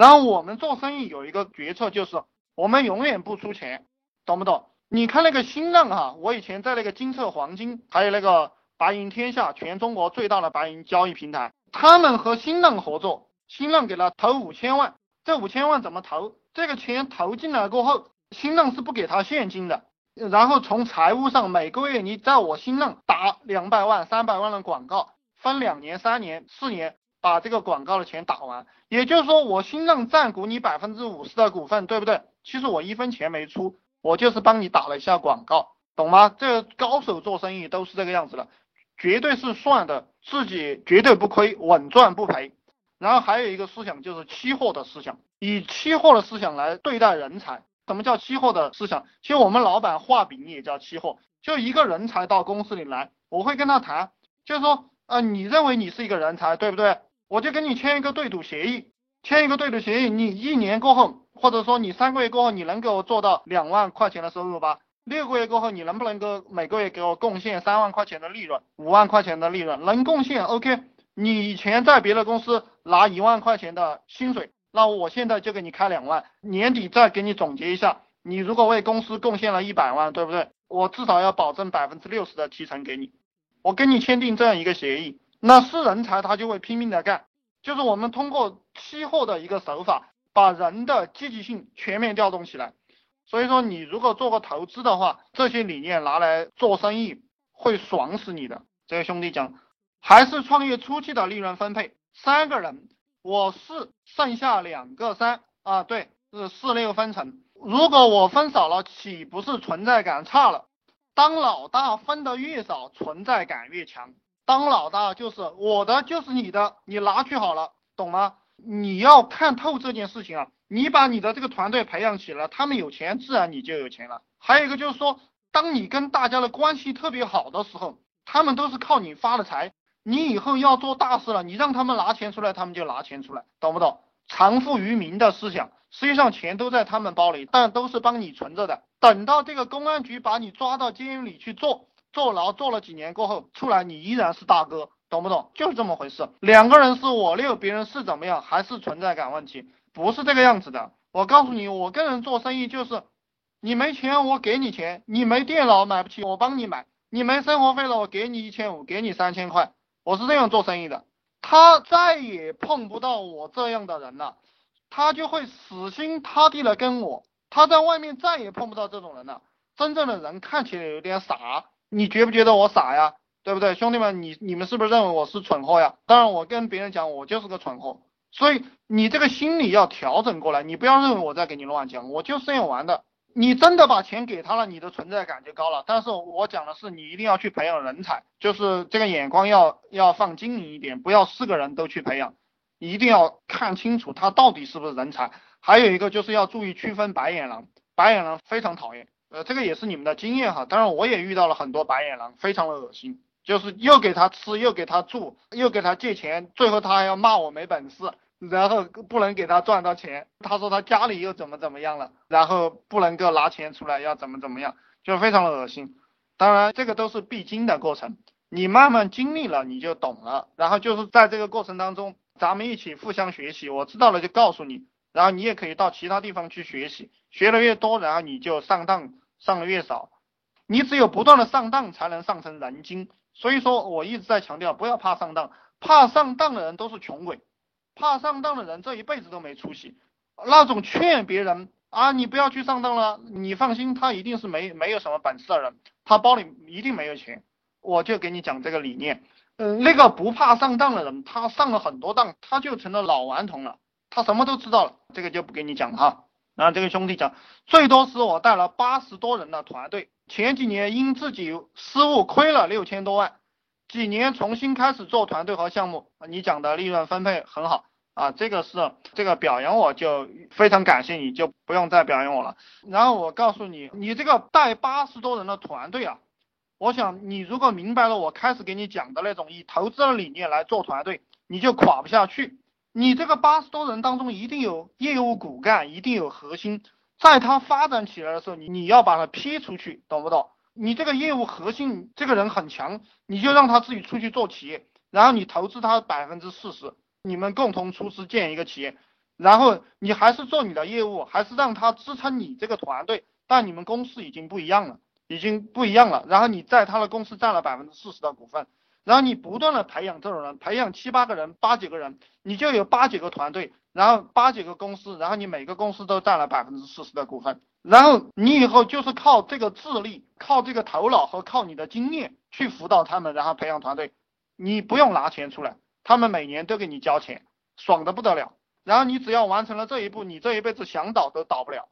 然后我们做生意有一个决策，就是我们永远不出钱，懂不懂？你看那个新浪哈，我以前在那个金策黄金，还有那个白银天下，全中国最大的白银交易平台，他们和新浪合作，新浪给他投五千万，这五千万怎么投？这个钱投进来过后，新浪是不给他现金的，然后从财务上每个月你在我新浪打两百万、三百万的广告，分两年、三年、四年把这个广告的钱打完，也就是说我新浪占股你百分之五十的股份，对不对？其实我一分钱没出，我就是帮你打了一下广告，懂吗？这个高手做生意都是这个样子的，绝对是算的，自己绝对不亏，稳赚不赔。然后还有一个思想就是期货的思想，以期货的思想来对待人才。什么叫期货的思想？其实我们老板画饼也叫期货。就一个人才到公司里来，我会跟他谈，就是说，呃，你认为你是一个人才，对不对？我就跟你签一个对赌协议，签一个对赌协议，你一年过后，或者说你三个月过后，你能给我做到两万块钱的收入吧？六个月过后，你能不能够每个月给我贡献三万块钱的利润，五万块钱的利润？能贡献，OK。你以前在别的公司拿一万块钱的薪水，那我现在就给你开两万，年底再给你总结一下，你如果为公司贡献了一百万，对不对？我至少要保证百分之六十的提成给你，我跟你签订这样一个协议，那是人才他就会拼命的干，就是我们通过期货的一个手法，把人的积极性全面调动起来。所以说，你如果做个投资的话，这些理念拿来做生意会爽死你的。这个兄弟讲。还是创业初期的利润分配，三个人，我是剩下两个三啊，对，是四六分成。如果我分少了，岂不是存在感差了？当老大分的越少，存在感越强。当老大就是我的就是你的，你拿去好了，懂吗？你要看透这件事情啊！你把你的这个团队培养起来，他们有钱，自然你就有钱了。还有一个就是说，当你跟大家的关系特别好的时候，他们都是靠你发的财。你以后要做大事了，你让他们拿钱出来，他们就拿钱出来，懂不懂？藏富于民的思想，实际上钱都在他们包里，但都是帮你存着的。等到这个公安局把你抓到监狱里去做坐牢，坐了几年过后出来，你依然是大哥，懂不懂？就是这么回事。两个人是我六，别人是怎么样，还是存在感问题，不是这个样子的。我告诉你，我跟人做生意就是，你没钱我给你钱，你没电脑买不起我帮你买，你没生活费了我给你一千五，给你三千块。我是这样做生意的，他再也碰不到我这样的人了，他就会死心塌地的跟我，他在外面再也碰不到这种人了。真正的人看起来有点傻，你觉不觉得我傻呀？对不对，兄弟们，你你们是不是认为我是蠢货呀？当然，我跟别人讲我就是个蠢货，所以你这个心理要调整过来，你不要认为我在给你乱讲，我就是这样玩的。你真的把钱给他了，你的存在感就高了。但是我讲的是，你一定要去培养人才，就是这个眼光要要放精明一点，不要四个人都去培养，一定要看清楚他到底是不是人才。还有一个就是要注意区分白眼狼，白眼狼非常讨厌，呃，这个也是你们的经验哈。当然我也遇到了很多白眼狼，非常的恶心，就是又给他吃，又给他住，又给他借钱，最后他还要骂我没本事。然后不能给他赚到钱，他说他家里又怎么怎么样了，然后不能够拿钱出来，要怎么怎么样，就非常的恶心。当然这个都是必经的过程，你慢慢经历了你就懂了。然后就是在这个过程当中，咱们一起互相学习，我知道了就告诉你，然后你也可以到其他地方去学习，学的越多，然后你就上当上的越少。你只有不断的上当，才能上成人精。所以说我一直在强调，不要怕上当，怕上当的人都是穷鬼。怕上当的人这一辈子都没出息，那种劝别人啊，你不要去上当了，你放心，他一定是没没有什么本事的人，他包里一定没有钱。我就给你讲这个理念，嗯，那个不怕上当的人，他上了很多当，他就成了老顽童了，他什么都知道了，这个就不给你讲了哈。然后这个兄弟讲，最多是我带了八十多人的团队，前几年因自己失误亏了六千多万，几年重新开始做团队和项目，你讲的利润分配很好。啊，这个是这个表扬我就非常感谢你，就不用再表扬我了。然后我告诉你，你这个带八十多人的团队啊，我想你如果明白了我开始给你讲的那种以投资的理念来做团队，你就垮不下去。你这个八十多人当中一定有业务骨干，一定有核心，在他发展起来的时候，你你要把他批出去，懂不懂？你这个业务核心这个人很强，你就让他自己出去做企业，然后你投资他百分之四十。你们共同出资建一个企业，然后你还是做你的业务，还是让他支撑你这个团队，但你们公司已经不一样了，已经不一样了。然后你在他的公司占了百分之四十的股份，然后你不断的培养这种人，培养七八个人、八几个人，你就有八几个团队，然后八几个公司，然后你每个公司都占了百分之四十的股份，然后你以后就是靠这个智力、靠这个头脑和靠你的经验去辅导他们，然后培养团队，你不用拿钱出来，他们每年都给你交钱，爽的不得了。然后你只要完成了这一步，你这一辈子想倒都倒不了。